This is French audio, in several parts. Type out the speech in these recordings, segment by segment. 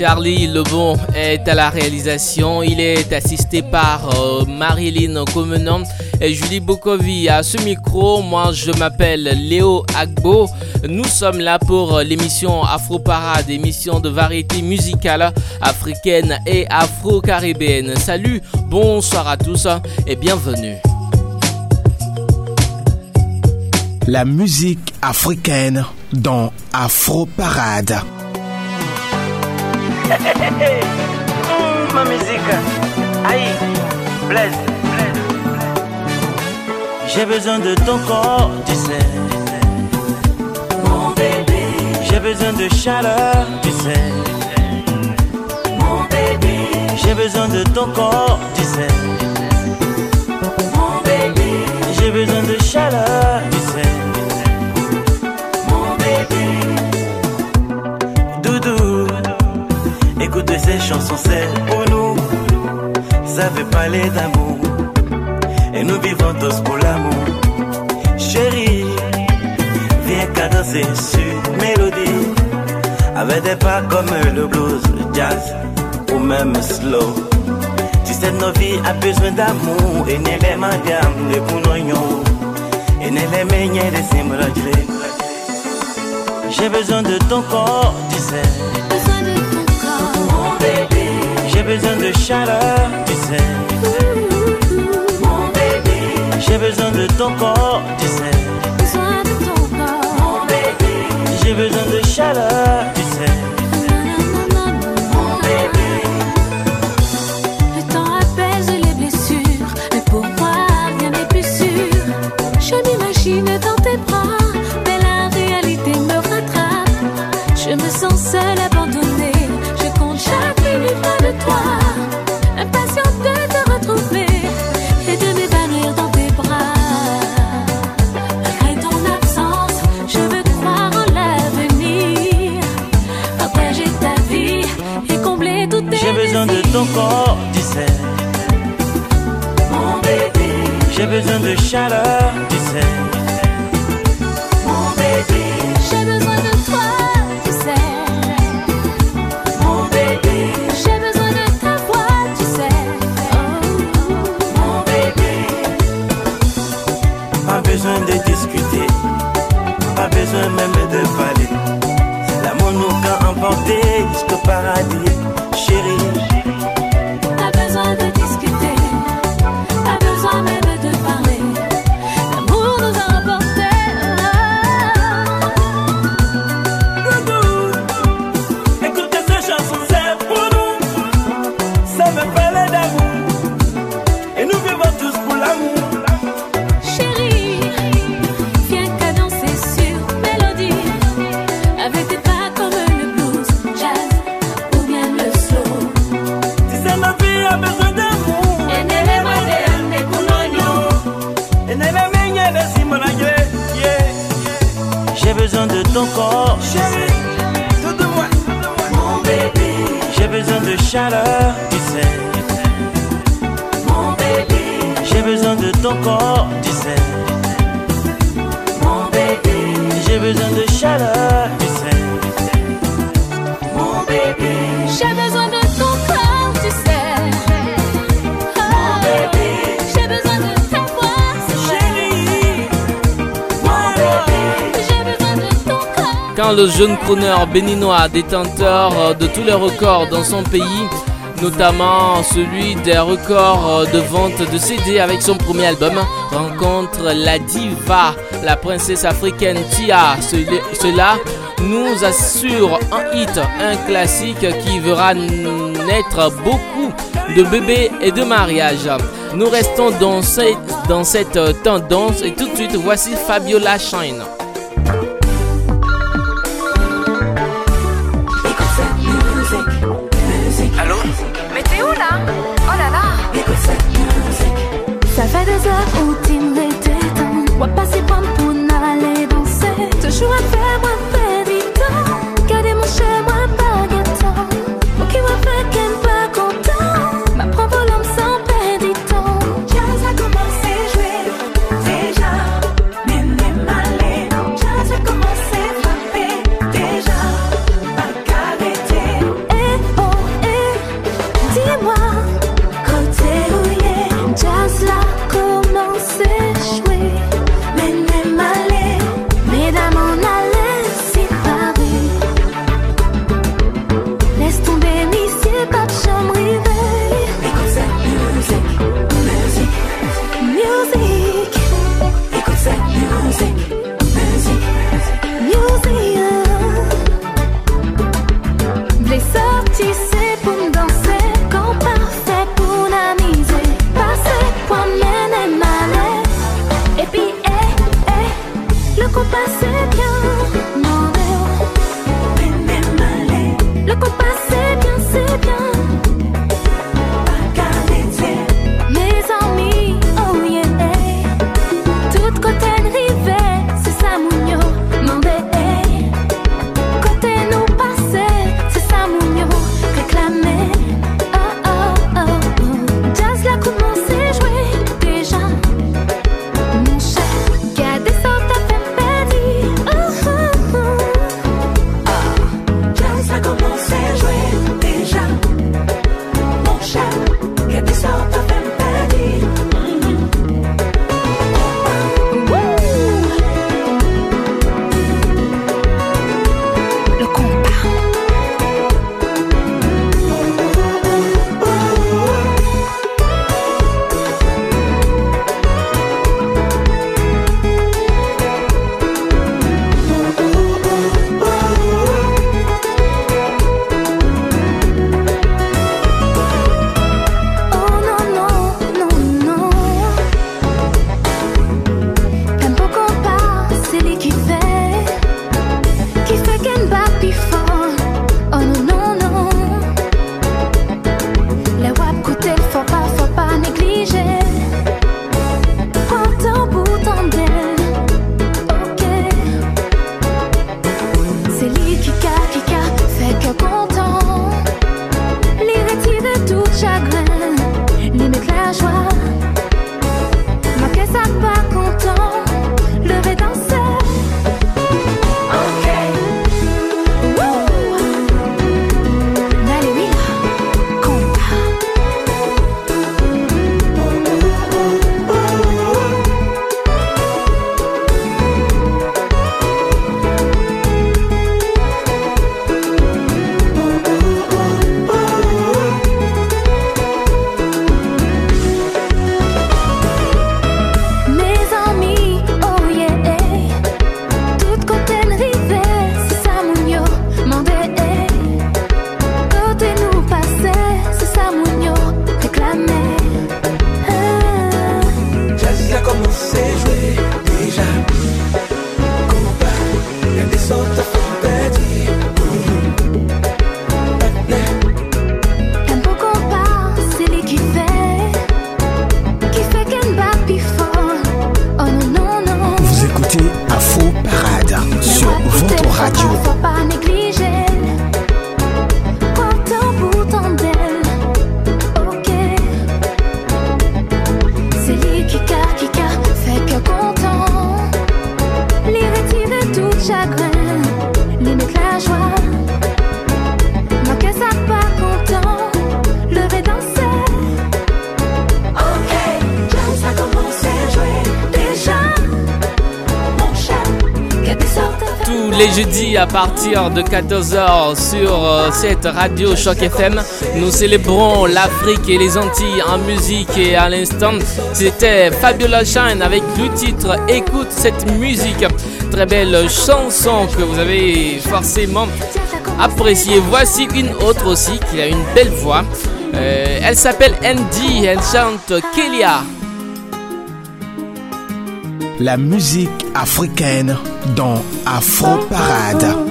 Charlie Lebon est à la réalisation. Il est assisté par euh, Marilyn Comenon et Julie Bokovi. À ce micro, moi je m'appelle Léo Agbo. Nous sommes là pour l'émission Afro Parade, émission de variété musicale africaine et afro-caribéenne. Salut, bonsoir à tous et bienvenue. La musique africaine dans Afro Parade. Mmh, ma musique. Aïe, Blaise. J'ai besoin de ton corps, tu sais. Mon bébé. J'ai besoin de chaleur, tu sais. Mon bébé. J'ai besoin de ton corps, tu sais. Ces chansons, c'est pour nous. Ça veut parler d'amour. Et nous vivons tous pour l'amour. Chérie, viens danser sur mélodie. Avec des pas comme le blues, le jazz ou même slow. Tu sais, nos vies a besoin d'amour. Et n'est les madame, les pounoyons. Et n'est les meilleurs des simrajlés. J'ai besoin de ton corps, tu sais. J'ai besoin de chaleur, tu sais. J'ai besoin de ton corps, tu sais. Besoin de ton corps, chérie. Tout de moi. Mon bébé, J'ai besoin de chaleur, tu sais. mon bébé, J'ai besoin de ton corps, tu sais. mon bébé, J'ai besoin de chaleur, tu sais. Le jeune crooner béninois, détenteur euh, de tous les records dans son pays, notamment celui des records euh, de vente de CD avec son premier album, rencontre la diva, la princesse africaine Tia. Cela- nous assure un hit, un classique qui verra naître beaucoup de bébés et de mariages. Nous restons dans cette, dans cette tendance et tout de suite voici Fabiola Shine. À partir de 14h sur euh, cette radio Choc FM. Nous célébrons l'Afrique et les Antilles en musique et à l'instant, c'était Fabiola Shine avec le titre Écoute cette musique. Très belle chanson que vous avez forcément appréciée. Voici une autre aussi qui a une belle voix. Euh, elle s'appelle Andy, elle chante Kelia. La musique africaine dans Afro Parade.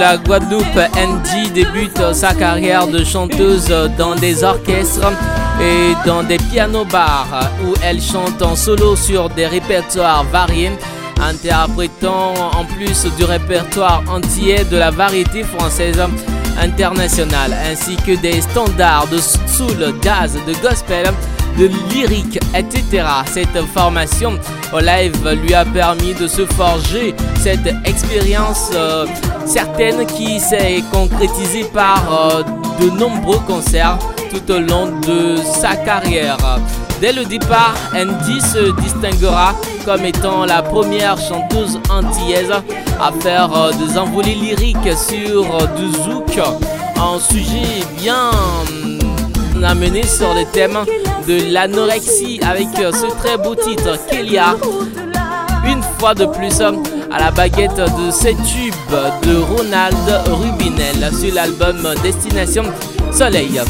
La Guadeloupe, Andy débute sa carrière de chanteuse dans des orchestres et dans des pianos-bars où elle chante en solo sur des répertoires variés, interprétant en plus du répertoire entier de la variété française internationale, ainsi que des standards de soul, jazz, de gospel de lyrique, etc. Cette formation au live lui a permis de se forger cette expérience euh, certaine qui s'est concrétisée par euh, de nombreux concerts tout au long de sa carrière. Dès le départ, Andy se distinguera comme étant la première chanteuse antillaise à faire euh, des envolées lyriques sur du zouk, un sujet bien amené sur le thème de l'anorexie avec euh, ce très beau titre Kélia. Une fois de plus à la baguette de ces tubes de Ronald Rubinel sur l'album Destination Soleil.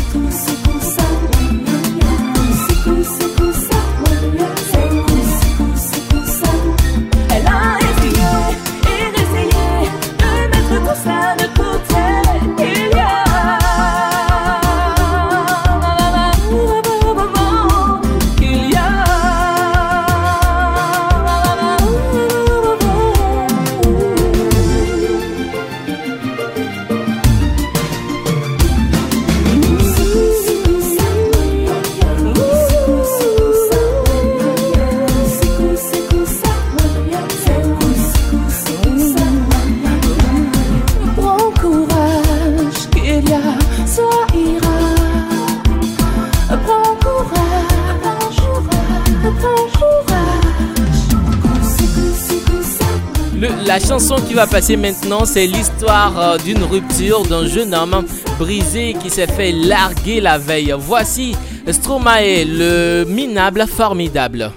Chanson qui va passer maintenant, c'est l'histoire euh, d'une rupture d'un jeune homme brisé qui s'est fait larguer la veille. Voici Stromae, le minable formidable.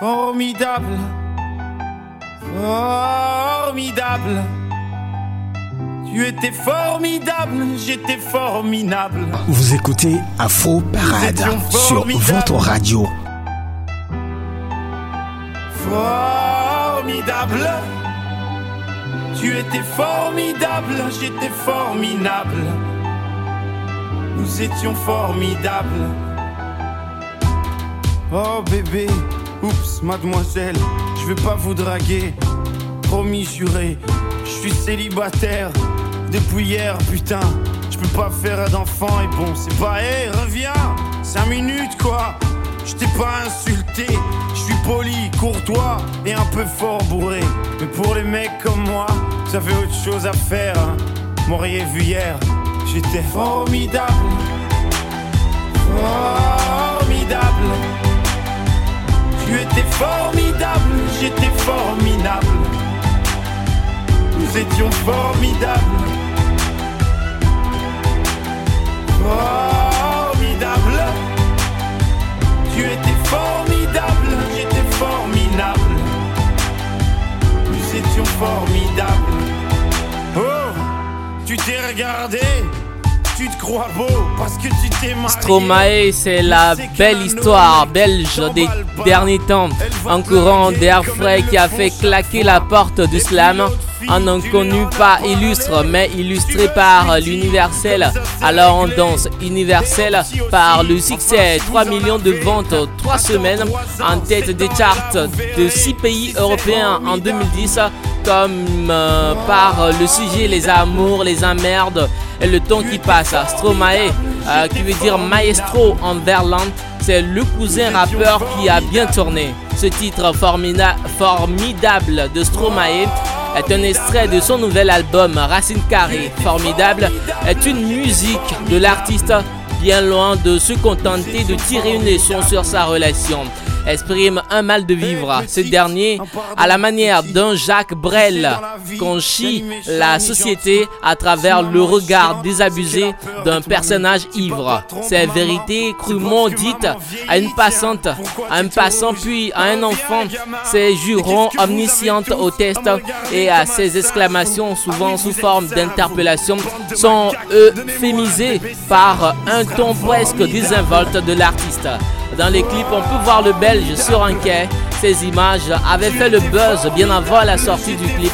Formidable. Formidable. Tu étais formidable, j'étais formidable. Vous écoutez Afro Parade sur votre radio. Formidable. Tu étais formidable, j'étais formidable. Nous étions formidables. Oh bébé, oups, mademoiselle, je vais pas vous draguer. Promis, juré, je suis célibataire depuis hier, putain. Je peux pas faire d'enfant et bon, c'est pas, hé, reviens, 5 minutes quoi. Je t'ai pas insulté, poli, courtois et un peu fort bourré. Mais pour les mecs comme moi, vous avez autre chose à faire. Hein. M'auriez vu hier, j'étais formidable. Formidable. Tu étais formidable, j'étais formidable. Nous étions formidables. Formidable. Tu étais Formidables. Oh, tu t'es regardé. Tu te crois beau parce que tu t'es marié. Stromae, c'est la belle histoire belge des derniers temps. Un courant d'air frais qui a fait claquer la porte du slam. Un inconnu pas illustre, mais illustré par l'universel. Alors on danse universel par le succès. 3 millions de ventes, 3 semaines en tête des charts de 6 pays européens en 2010 comme euh, par le sujet les amours, les emmerdes et le temps qui passe. Stromae, euh, qui veut dire maestro en verlan, c'est le cousin rappeur qui a bien tourné. Ce titre formidable de Stromae est un extrait de son nouvel album Racine Carrée. Formidable est une musique de l'artiste bien loin de se contenter de tirer une leçon sur sa relation exprime un mal de vivre. Ce dernier, à la manière d'un Jacques Brel, conchit la société à travers le regard désabusé d'un personnage ivre. Ces vérités crûment dites à une passante, à un passant puis à un enfant, ces jurons omniscientes au test et à ces exclamations souvent sous forme d'interpellation sont euphémisées par un ton presque désinvolte de l'artiste. Dans les clips, on peut voir le Belge sur un quai Ces images avaient fait le buzz bien avant la sortie du clip.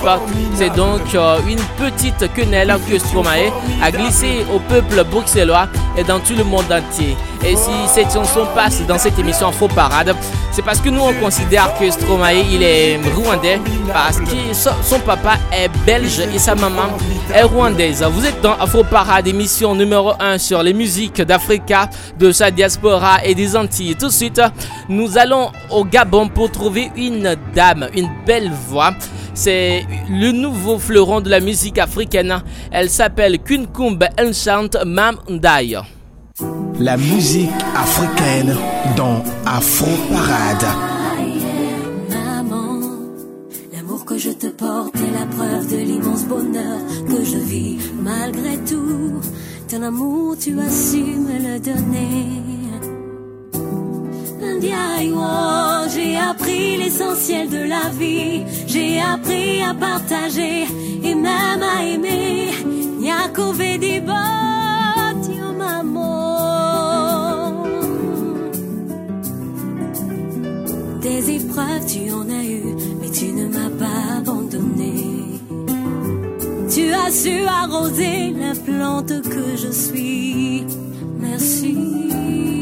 C'est donc euh, une petite quenelle que Stromae a glissée au peuple bruxellois et dans tout le monde entier. Et si cette chanson passe dans cette émission Faux Parade, c'est parce que nous on considère que Stromae il est rwandais parce que son papa est belge et sa maman est rwandaise. Vous êtes dans Afro Parade, émission numéro 1 sur les musiques d'Africa, de sa diaspora et des Antilles. Tout de suite, nous allons au Gabon pour trouver une dame, une belle voix. C'est le nouveau fleuron de la musique africaine. Elle s'appelle Kunkumbe Enchant Mamdai la musique africaine dans Afro Parade. Maman, l'amour que je te porte est la preuve de l'immense bonheur que je vis malgré tout. Ton amour, tu as su me le donner. J'ai appris l'essentiel de la vie, j'ai appris à partager et même à aimer. Nyakove des Des épreuves, tu en as eu, mais tu ne m'as pas abandonné. Tu as su arroser la plante que je suis. Merci.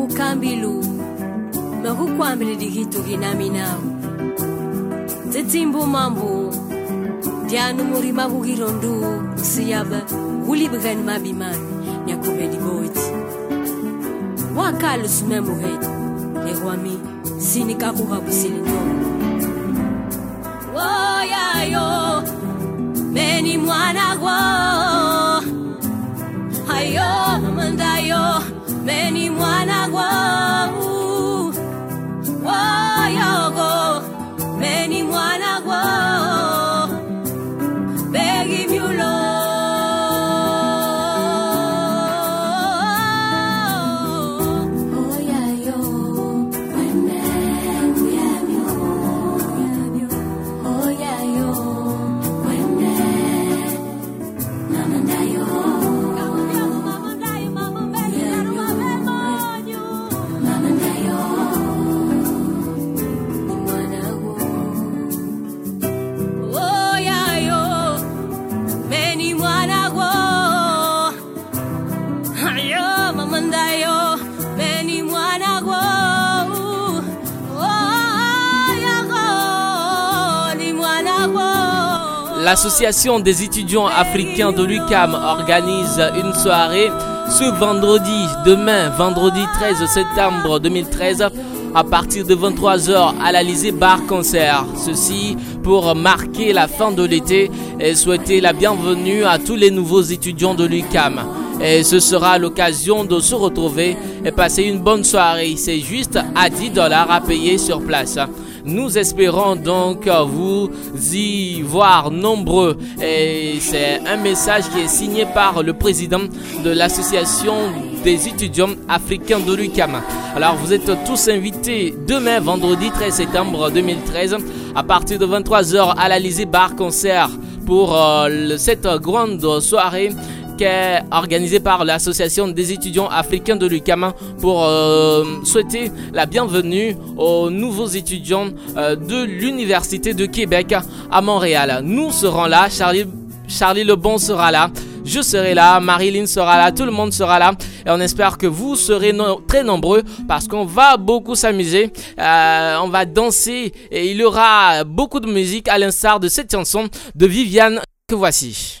kukambilu nokukwambile dikitu kinami nawo tsitsimbu mambu dyanu murima ndu kusiyaba kulibikani mabimani nyakuvedi boti wakali sumemuhedi nekwami sinikakuhakusili ndomo woyayo meni mwana L'association des étudiants africains de l'UCAM organise une soirée ce vendredi, demain, vendredi 13 septembre 2013, à partir de 23h à l'Alizé Bar Concert. Ceci pour marquer la fin de l'été et souhaiter la bienvenue à tous les nouveaux étudiants de l'UCAM. Et ce sera l'occasion de se retrouver et passer une bonne soirée. C'est juste à 10 dollars à payer sur place. Nous espérons donc vous y voir nombreux. Et c'est un message qui est signé par le président de l'association des étudiants africains de l'UCAM. Alors vous êtes tous invités demain, vendredi 13 septembre 2013, à partir de 23h à l'Alizé Bar Concert pour euh, cette grande soirée organisé par l'association des étudiants africains de l'UCAM pour euh, souhaiter la bienvenue aux nouveaux étudiants euh, de l'Université de Québec à Montréal. Nous serons là, Charlie, Charlie Lebon sera là. Je serai là, Marilyn sera là, tout le monde sera là. Et on espère que vous serez très nombreux parce qu'on va beaucoup s'amuser. Euh, on va danser et il y aura beaucoup de musique à l'instar de cette chanson de Viviane que voici.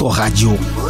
Transistor Radio.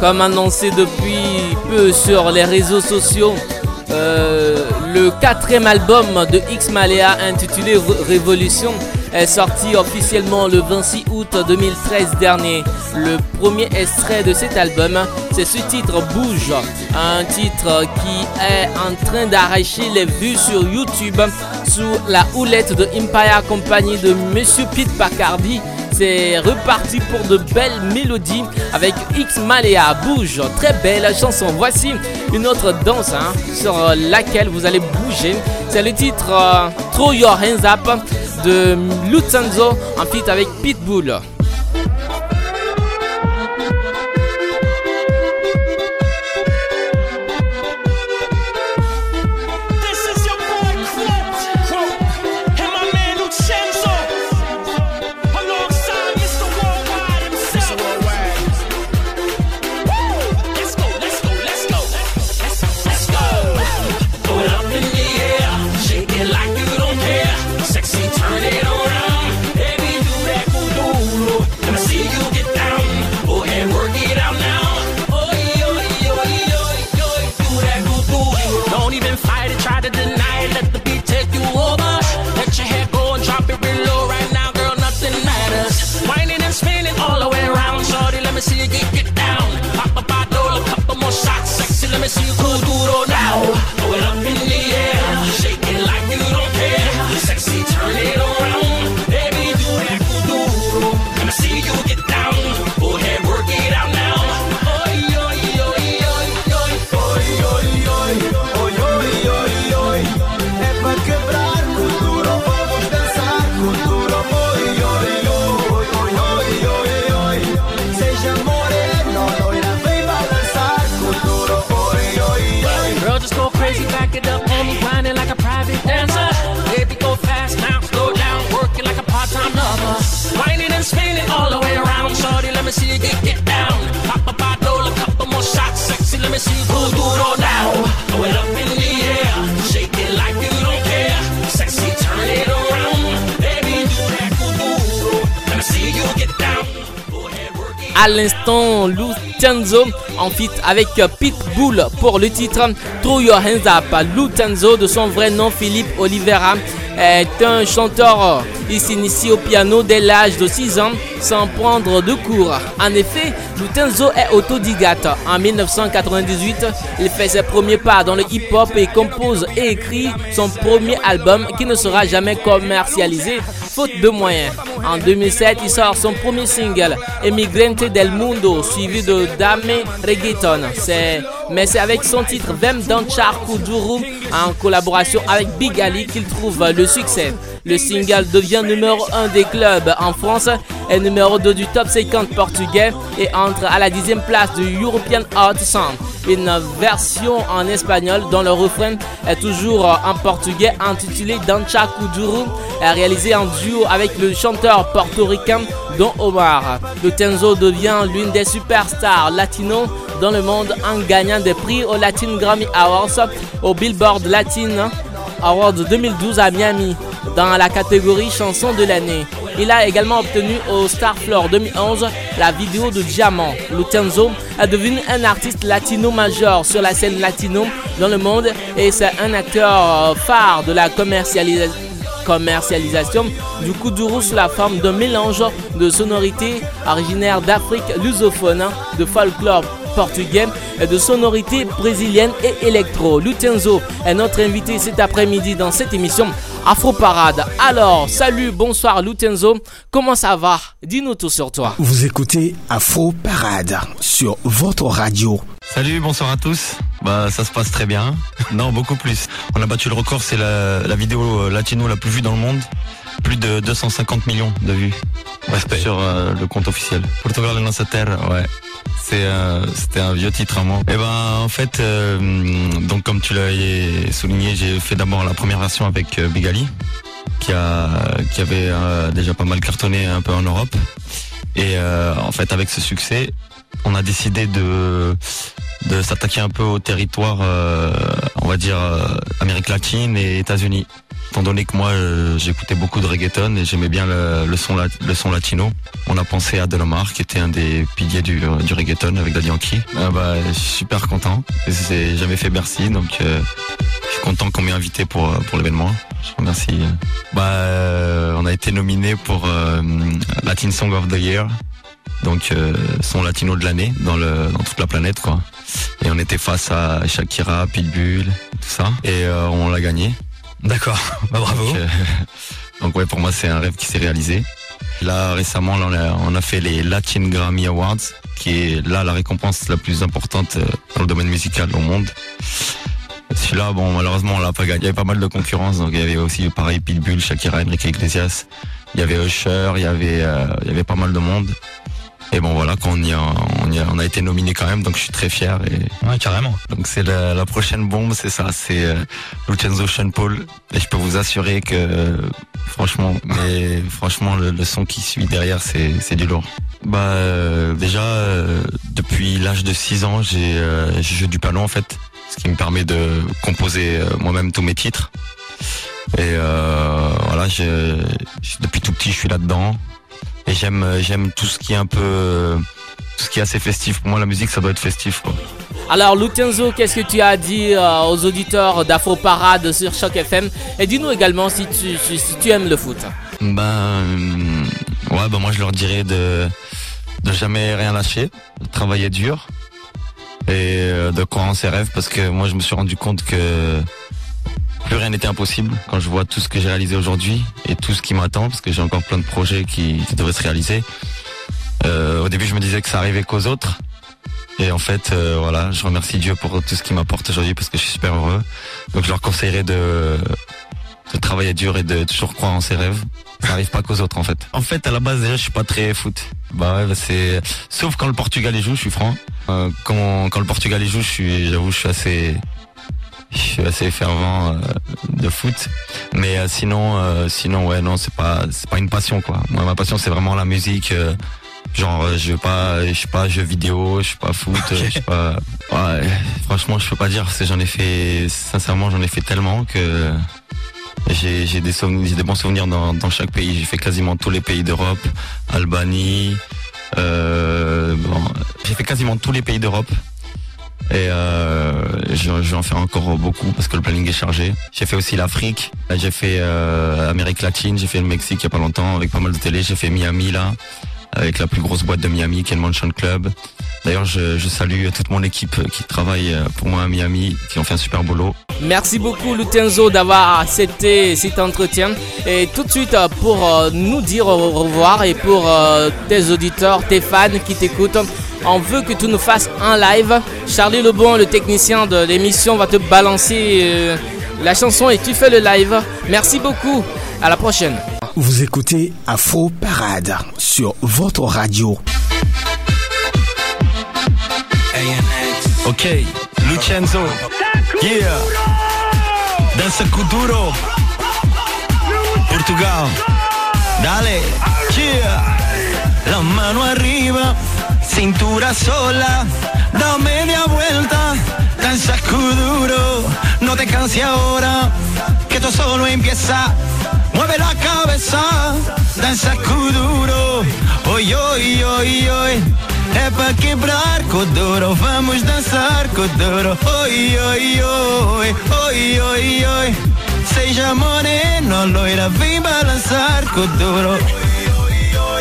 Comme annoncé depuis peu sur les réseaux sociaux, euh, le quatrième album de X Malea intitulé Révolution est sorti officiellement le 26 août 2013 dernier. Le premier extrait de cet album, c'est ce titre Bouge, un titre qui est en train d'arracher les vues sur YouTube sous la houlette de Empire Company de Monsieur Pete Pacardi reparti pour de belles mélodies avec X Malea Bouge, très belle chanson. Voici une autre danse hein, sur laquelle vous allez bouger. C'est le titre euh, Your Hands Up de Lutzanzo en feat avec Pitbull. L'instant Lutenzo en feat avec Pitbull pour le titre Throw Your Hands Up. Lutenzo, de son vrai nom Philippe Oliveira, est un chanteur. Il s'initie au piano dès l'âge de 6 ans sans prendre de cours. En effet, Lutenzo est autodidacte. En 1998, il fait ses premiers pas dans le hip-hop et compose et écrit son premier album qui ne sera jamais commercialisé faute de moyens. En 2007, il sort son premier single, Emigrante del Mundo, suivi de Dame Reggaeton. Mais c'est avec son titre Vem Danchar Kuduru en collaboration avec Big Ali qu'il trouve le succès. Le single devient numéro 1 des clubs en France et numéro 2 du top 50 portugais et entre à la dixième place du European Hot Song. Une version en espagnol dont le refrain est toujours en portugais intitulé Dancha Kuduru réalisé en duo avec le chanteur portoricain Don Omar. Le Tenzo devient l'une des superstars latino dans le monde en gagnant des prix au Latin Grammy Awards, au Billboard Latin Awards 2012 à Miami dans la catégorie chanson de l'année. Il a également obtenu au Star Floor 2011 la vidéo de Diamant. Lutenzo est devenu un artiste latino majeur sur la scène latino dans le monde et c'est un acteur phare de la commercialisation du kuduro sous la forme d'un mélange de sonorités originaires d'Afrique lusophone, de folklore portugais et de sonorités brésiliennes et électro. Lutenzo est notre invité cet après-midi dans cette émission Afro Parade. Alors, salut, bonsoir Lutenzo, comment ça va? Dis-nous tout sur toi. Vous écoutez Afro Parade sur votre radio. Salut, bonsoir à tous. Bah, ça se passe très bien. Non, beaucoup plus. On a battu le record, c'est la, la vidéo latino la plus vue dans le monde. Plus de 250 millions de vues. Respect. Sur euh, le compte officiel. Portugal nossa terre, ouais. C'est euh, c'était un vieux titre à moi. Et ben en fait, euh, donc comme tu l'as souligné, j'ai fait d'abord la première version avec euh, Big Ali, qui a qui avait déjà pas mal cartonné un peu en Europe. Et en fait, avec ce succès, on a décidé de de s'attaquer un peu au territoire, euh, on va dire euh, Amérique latine et États-Unis. Étant donné que moi euh, j'écoutais beaucoup de reggaeton et j'aimais bien le, son le son latino, on a pensé à Delomar qui était un des piliers du, du reggaeton avec Daddy Yankee. Ah bah, je suis super content. J'ai jamais fait Bercy donc euh, je suis content qu'on m'ait invité pour euh, pour l'événement. Je remercie. Bah, on a été nominé pour Latin Song of the Year donc son latino de l'année dans dans toute la planète quoi. Et on était face à Shakira, Pitbull, tout ça, et on l'a gagné. D'accord, bah bravo. Donc, euh, donc ouais, pour moi c'est un rêve qui s'est réalisé. Là récemment, là, on, a, on a fait les Latin Grammy Awards, qui est là la récompense la plus importante euh, dans le domaine musical au monde. Celui-là, bon, malheureusement, on l'a pas gagné. Il y avait pas mal de concurrence, donc il y avait aussi pareil Pitbull, Shakira, Enrique Iglesias. Il y avait Usher, il y avait, euh, il y avait pas mal de monde. Et bon voilà, quand on y a, on y a, on a été nominé quand même, donc je suis très fier. Et ouais, carrément. Donc c'est la, la prochaine bombe, c'est ça, c'est euh, Lucenzo Sean Paul. Et je peux vous assurer que, euh, franchement, mais franchement, le, le son qui suit derrière, c'est, c'est du lourd. Bah euh, déjà, euh, depuis l'âge de 6 ans, j'ai, euh, je joue du piano en fait, ce qui me permet de composer euh, moi-même tous mes titres. Et euh, voilà, je, je- depuis tout petit, je suis là-dedans. Et j'aime, j'aime tout ce qui est un peu, euh, tout ce qui est assez festif. Pour moi, la musique, ça doit être festif. Quoi. Alors Lutenzo, qu'est-ce que tu as à dire euh, aux auditeurs d'Afro Parade sur Choc FM Et dis-nous également si tu, si, si tu aimes le foot. Ben, euh, ouais, ben moi, je leur dirais de, de jamais rien lâcher, de travailler dur et euh, de croire en ses rêves parce que moi, je me suis rendu compte que plus rien n'était impossible quand je vois tout ce que j'ai réalisé aujourd'hui et tout ce qui m'attend parce que j'ai encore plein de projets qui, qui devraient se réaliser. Euh, au début, je me disais que ça arrivait qu'aux autres. Et en fait, euh, voilà, je remercie Dieu pour tout ce qu'il m'apporte aujourd'hui parce que je suis super heureux. Donc, je leur conseillerais de, de travailler dur et de toujours croire en ses rêves. Ça arrive pas qu'aux autres, en fait. En fait, à la base, déjà, je suis pas très foot. Bah ouais, bah, c'est, sauf quand le Portugal y joue, je suis franc. Euh, quand, quand le Portugal y joue, je suis, j'avoue, je suis assez, je suis assez fervent euh, de foot. Mais euh, sinon, euh, sinon, ouais, non, c'est pas, c'est pas une passion, quoi. Moi, ma passion, c'est vraiment la musique. Genre, je veux pas, je suis pas jeu vidéo, je suis pas foot, euh, je suis pas. Ouais, franchement, je peux pas dire. c'est- J'en ai fait, sincèrement, j'en ai fait tellement que j'ai j'ai des souvenirs, j'ai des bons souvenirs dans, dans chaque pays. J'ai fait quasiment tous les pays d'Europe, Albanie, Euh, bon, j'ai fait quasiment tous les pays d'Europe. Et euh, je, je vais en faire encore beaucoup parce que le planning est chargé. J'ai fait aussi l'Afrique, j'ai fait euh, Amérique latine, j'ai fait le Mexique il y a pas longtemps avec pas mal de télé, j'ai fait Miami là, avec la plus grosse boîte de Miami qui est le Mansion Club. D'ailleurs je, salue toute mon équipe qui travaille pour moi à Miami, qui ont fait un super boulot. Merci beaucoup Lutenzo d'avoir accepté cet entretien. Et tout de suite pour euh, nous dire au revoir et pour euh, tes auditeurs, tes fans qui t'écoutent, on veut que tu nous fasses un live. Charlie Lebon, le technicien de l'émission, va te balancer euh, la chanson et tu fais le live. Merci beaucoup. À la prochaine. Vous écoutez Afro Parade sur votre radio. Ok, Lucenzo, yeah, danza Kuduro, Portugal, dale, yeah, la mano arriba, cintura sola, da media vuelta, danza Kuduro, no te canses ahora, que esto solo empieza, mueve la cabeza, danza Kuduro, oi, oi, oi, oi. É pra quebrar Codoro, vamos dançar Codoro Oi, oi, oi, oi, oi, oi Seja moreno, loira, vem balançar Codoro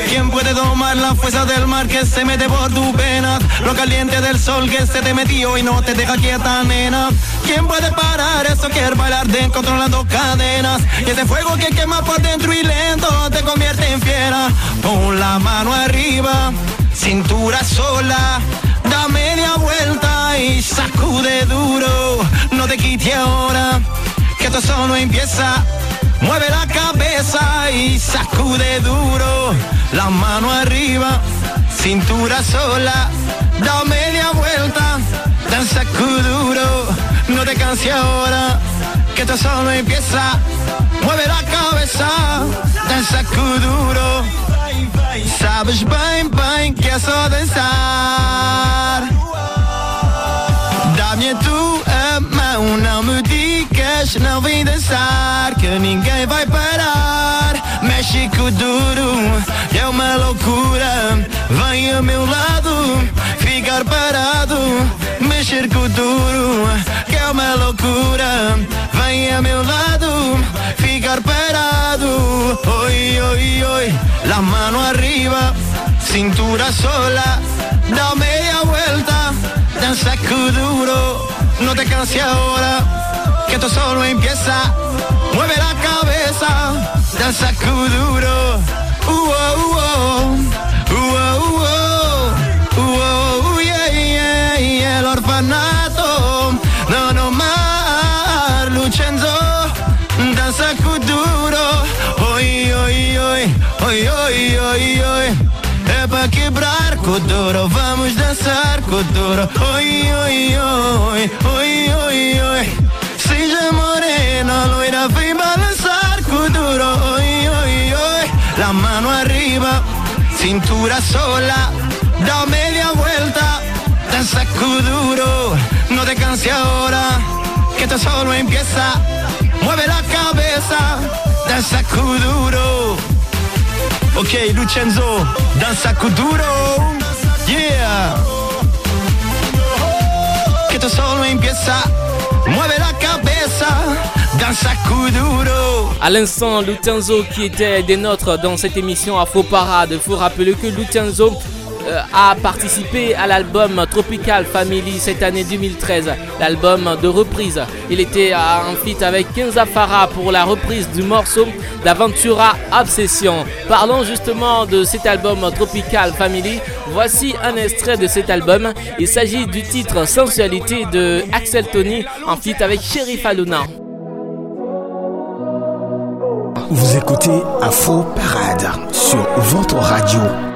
¿Quién puede tomar la fuerza del mar que se mete por tu pena? Lo caliente del sol que se te metió y no te deja quieta, nena. ¿Quién puede parar eso que es bailar de controlando cadenas? Y ese fuego que quema por dentro y lento te convierte en fiera. Pon la mano arriba, cintura sola, da media vuelta y sacude duro. No te quite ahora, que esto solo empieza. Mueve la cabeza y sacude duro. La mano arriba, cintura sola, da media vuelta, danza duro. No te canses ahora, que esto solo empieza. Mueve la cabeza, danza duro. Sabes bem, bem que é só dançar. Dá-me a tua mão, não me digas, não vem dançar, que ninguém vai parar. Mexe com duro, é uma loucura. Vem ao meu lado, ficar parado. Mexer com duro, que é uma loucura. Vem ao meu lado, ficar parado. Oi, oi, oi, la mano arriba, cintura sola, da media vuelta, danza con duro. No te canses ahora, que esto solo empieza. Mueve la cabeza, danza con duro. Uh, oh. Uh, oh, yeah. El orfanato, no, no más, Lucenzo, danza con duro. Oi, oi, oi, oi, oi, oi, oi. É pra quebrar Codoro, vamos dançar Codoro. Oi, oi, oi, oi, oi, oi. Seja morena, loira, vem balançar Codoro. Oi, oi, oi. La mano arriba, cintura sola, da media vuelta, danza duro. No te canses ahora, que esto solo empieza. Mueve la cabeza, danza duro. Ok, Lucenzo, danza duro. Yeah. Que esto solo empieza. Mueve la cabeza. À l'instant, Lutenzo qui était des nôtres dans cette émission Afro Parade. Il faut rappeler que Lutenzo a participé à l'album Tropical Family cette année 2013, l'album de reprise. Il était en feat avec Kenza Farah pour la reprise du morceau d'Aventura Obsession. Parlons justement de cet album Tropical Family. Voici un extrait de cet album. Il s'agit du titre Sensualité de Axel Tony en feat avec Sheriff Aluna. Vous écoutez Afro Parade sur votre radio.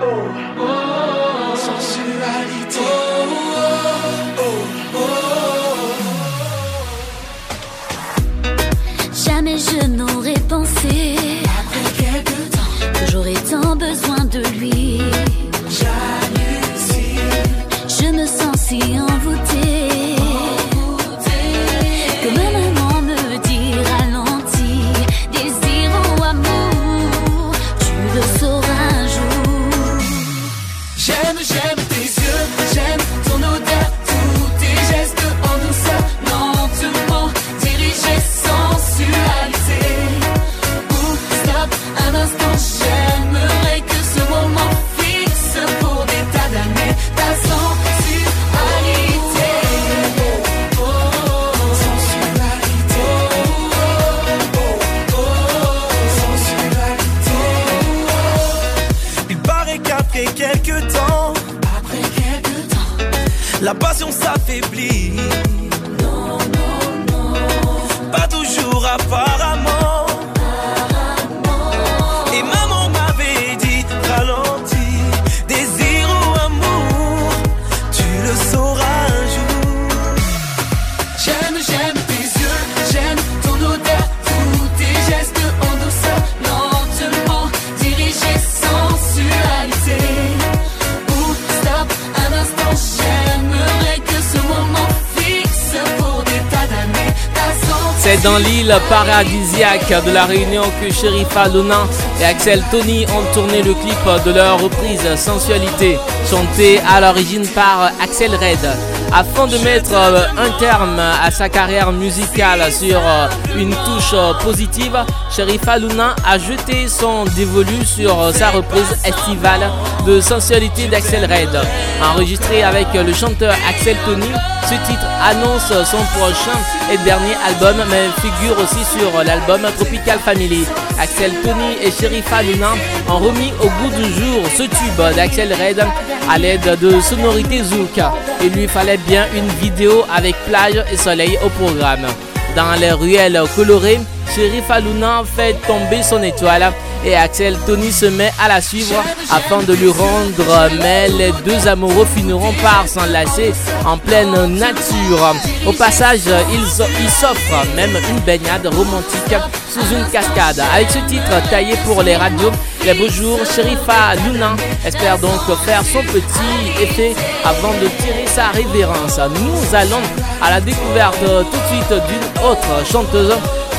à 10 de la Réunion que Sherifa Luna et Axel Tony ont tourné le clip de leur reprise Sensualité, chantée à l'origine par Axel Red. Afin de mettre euh, un terme à sa carrière musicale sur euh, une touche euh, positive, Sherifa Luna a jeté son dévolu sur sa reprise estivale de Sensualité d'Axel Red. Enregistré avec le chanteur Axel Tony, ce titre annonce son prochain et dernier album, mais figure aussi sur l'album Tropical Family. Axel Tony et Sherifa Luna ont remis au goût du jour ce tube d'Axel Red à l'aide de sonorités zouk. Il lui fallait bien une vidéo avec plage et soleil au programme. Dans les ruelles colorées, Sherifa Luna fait tomber son étoile et Axel Tony se met à la suivre afin de lui rendre, mais les deux amoureux finiront par s'enlacer en pleine nature. Au passage, ils s'offrent même une baignade romantique sous une cascade. Avec ce titre taillé pour les radios, les beaux jours, Sherifa Luna espère donc faire son petit effet avant de tirer sa révérence. Nous allons à la découverte tout de suite d'une autre chanteuse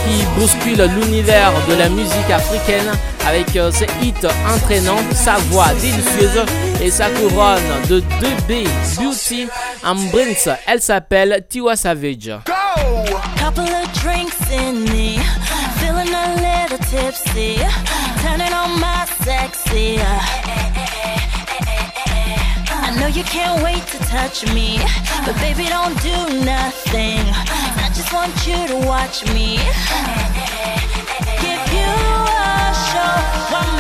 qui bouscule l'univers de la musique africaine avec euh, ses hits entraînants, sa voix délicieuse et sa couronne de 2B Beauty en. Elle s'appelle Tiwa Savage. Little tipsy, turning on my sexy. I know you can't wait to touch me, but baby don't do nothing. I just want you to watch me. Give you a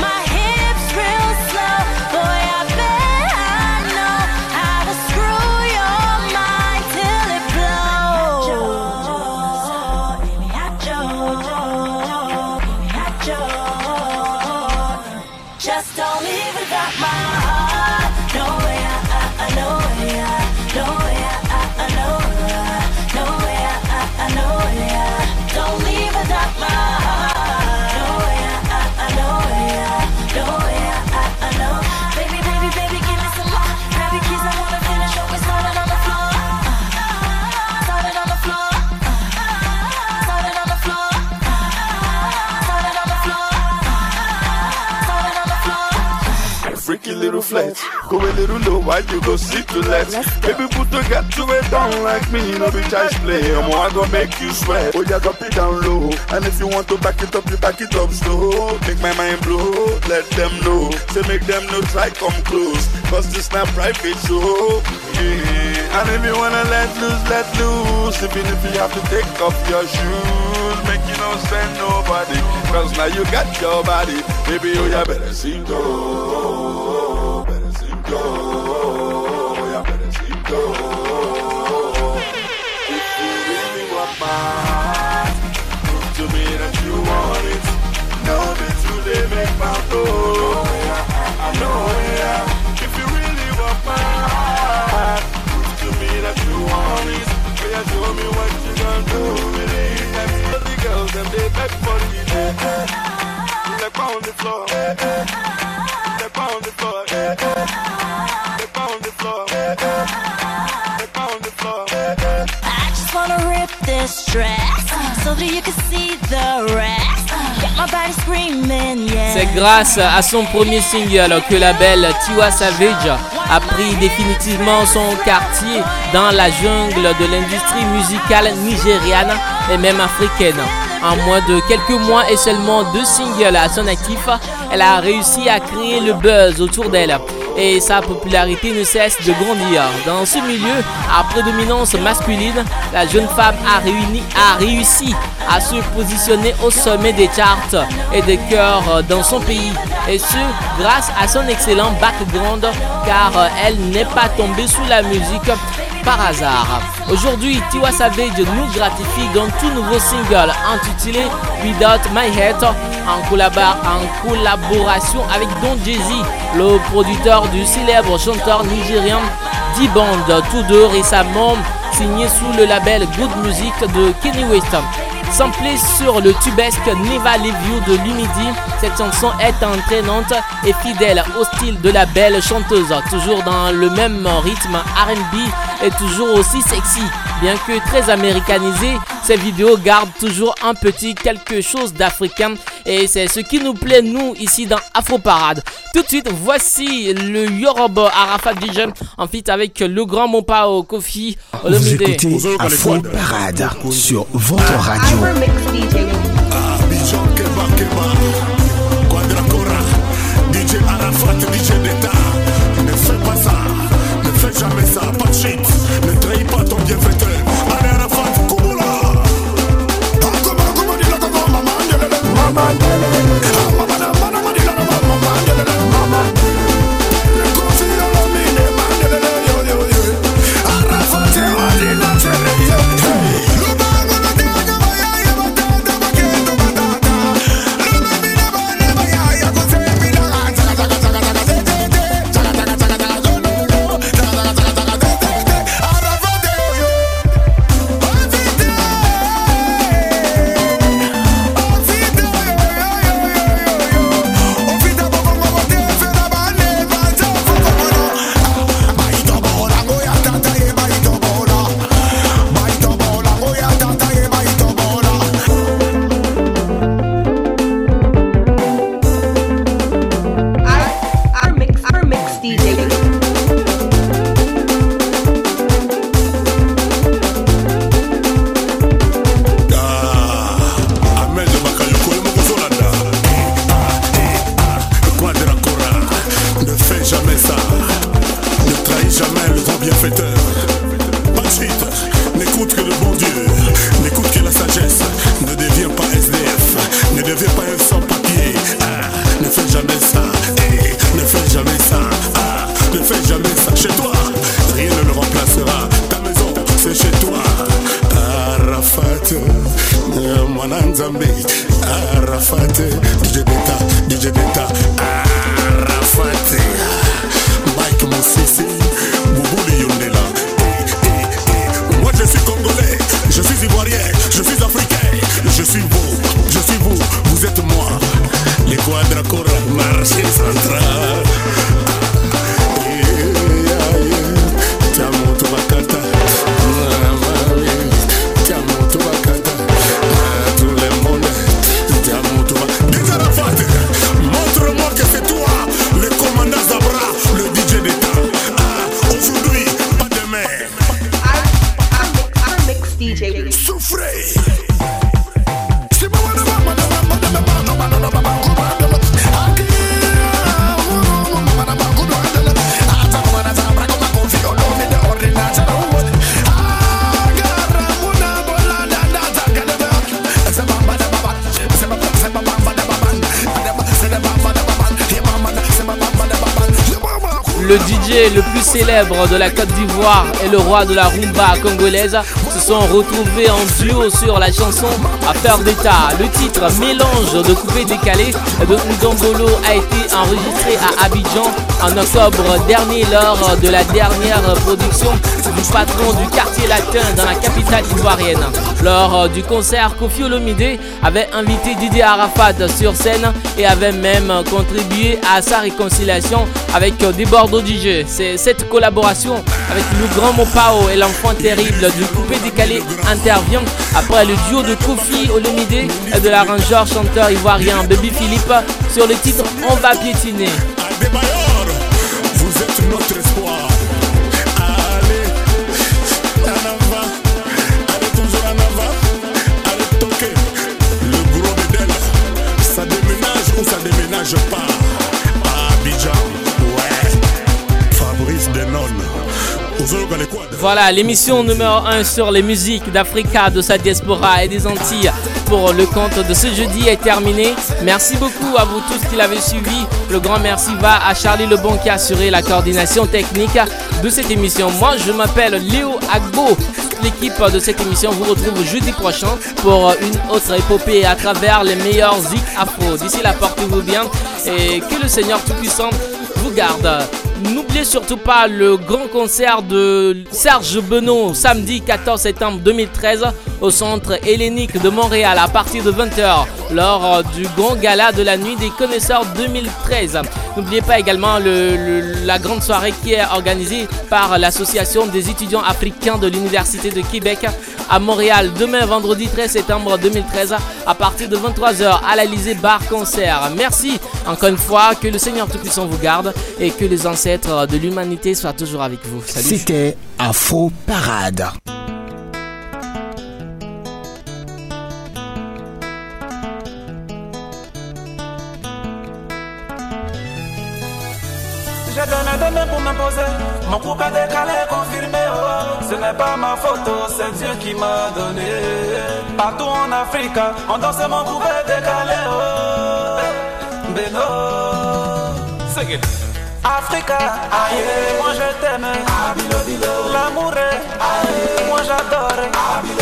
flex, go a little low while you go sit to let. Baby, put the get to it down like me, no be child's play. I'm I gonna make you sweat. Oh, yeah, drop it down low. And if you want to back it up, you back it up slow. Make my mind blow, let them know. Say make them know, try come close. Cause this not private show. Yeah. And if you wanna let loose, let loose. Even if you have to take off your shoes, make you no spend nobody. Cause now you got your body. Baby, oh, yeah, better see go. Oh. Floor. Step on the floor. Step on the floor. Step on the floor. I just wanna rip this dress so that you can see the rest. Get my body screaming, yeah. C'est grâce à son premier single que la belle Tiwa Savage a pris définitivement son quartier dans la jungle de l'industrie musicale nigériane et même africaine. En moins de quelques mois et seulement deux singles à son actif, elle a réussi à créer le buzz autour d'elle et sa popularité ne cesse de grandir. Dans ce milieu à prédominance masculine, la jeune femme a, réussi à se positionner au sommet des charts et des cœurs dans son pays. Et ce, grâce à son excellent background, car elle n'est pas tombée sous la musique par hasard. Aujourd'hui, Tiwa Savage nous gratifie d'un tout nouveau single intitulé Without My Head en, collaboration avec Don Jay-Z, le producteur du célèbre chanteur nigérien D-Band, tous deux récemment signés sous le label Good Music de Kenny West. Samplée sur le tubesque Never Leave de Lumidi, cette chanson est entraînante et fidèle au style de la belle chanteuse, toujours dans le même rythme RB et toujours aussi sexy. Bien que très américanisée, ces vidéos gardent toujours un petit quelque chose d'africain. Et c'est ce qui nous plaît nous ici dans Afro Parade. Tout de suite, voici le Yoruba Arafat DJ en fit avec le grand Mopao Kofi. Vous écoutez Afro Parade sur votre radio. DJ Arafat, de la Côte d'Ivoire et le roi de la rumba congolaise se sont retrouvés en duo sur la chanson Affaire d'État. Le titre Mélange de coupé décalé de Ngambolo a été enregistré à Abidjan en octobre dernier lors de la dernière production du patron du quartier latin dans la capitale ivoirienne. Lors du concert, Kofi Olomide avait invité Didier Arafat sur scène et avait même contribué à sa réconciliation avec des Bordeaux DJ. C'est cette collaboration avec le grand Mopao et l'enfant terrible du coupé décalé intervient après le duo de Kofi Olomide et de l'arrangeur chanteur ivoirien Baby Philippe sur le titre On va piétiner. Voilà, l'émission numéro 1 sur les musiques d'Africa, de sa diaspora et des Antilles pour le compte de ce jeudi est terminé. Merci beaucoup à vous tous qui l'avez suivi. Le grand merci va à Charlie Lebon qui a assuré la coordination technique de cette émission. Moi, je m'appelle Léo Agbo. L'équipe de cette émission vous retrouve jeudi prochain pour une autre épopée à travers les meilleurs zik afro. D'ici là, portez-vous bien et que le Seigneur Tout-Puissant vous garde. N'oubliez surtout pas le grand concert de Serge Benoît samedi 14 septembre 2013 au centre hellénique de Montréal à partir de 20h lors du grand gala de la nuit des connaisseurs 2013. N'oubliez pas également le- la grande soirée qui est organisée par l'association des étudiants africains de l'université de Québec à Montréal demain vendredi 13 septembre 2013 à partir de 23h à l'Alizé Bar Concert. Merci encore une fois, que le Seigneur Tout-Puissant vous garde et que les ancêtres de l'humanité soient toujours avec vous. Salut. C'était Afro Parade. J'ai donné, donné pour m'imposer. Mon couple est décalé, confirmé. oh. Ce n'est pas ma photo, c'est Dieu qui m'a donné. Partout en Afrique, on danse mon couple est décalé. Oh. Beno. It. Africa, aïe, moi je t'aime. L'amour est, aïe, moi j'adore.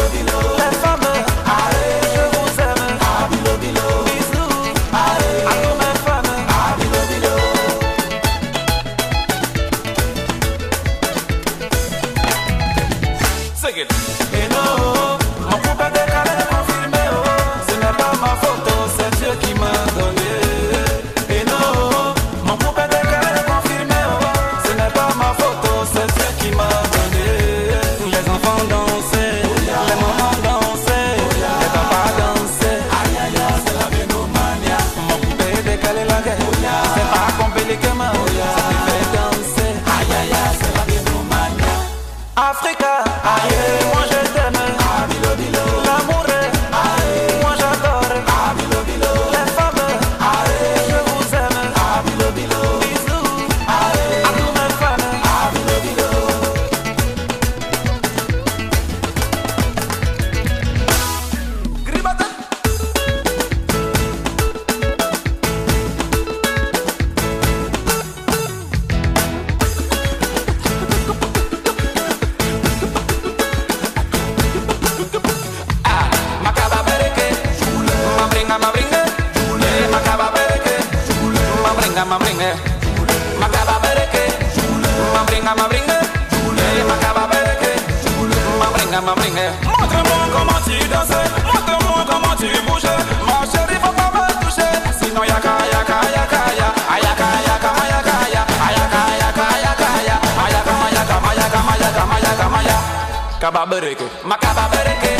Kaba bereke, makaba bereke,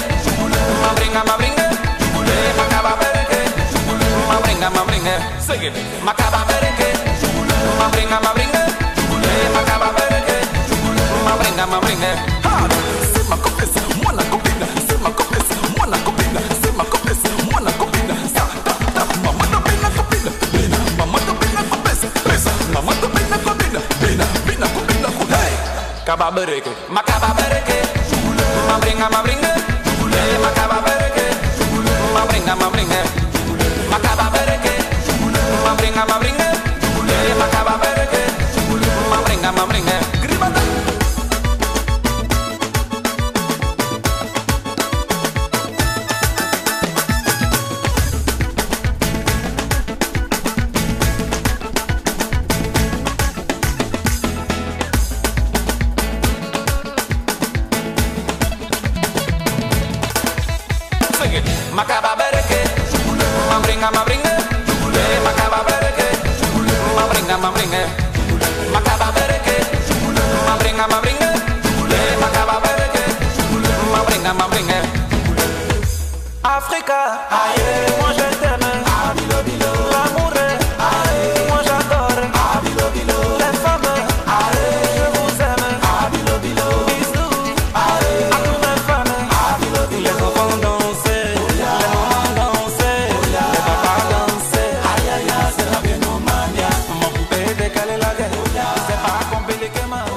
ma bringa ma eh, bringa, makaba bereke, ma bringa ma bringa, sing it, makaba bereke, ma bringa ma eh, bringa, makaba bereke, ma bringa ma bringa. C'est ma copine, moi la copine, c'est ma copine, moi la copine, c'est ma copine, moi la copine. Ta ta ta, maman de bina copine, bina, maman de bina copine, besa, maman de bina copine, bina, bina copine, hey. Kaba bereke, makaba bereke, mabringa mabringa Ele makaba bereke Mabringa mabringa Makaba bereke Mabringa mabringa Ele makaba bereke Mabringa mabringa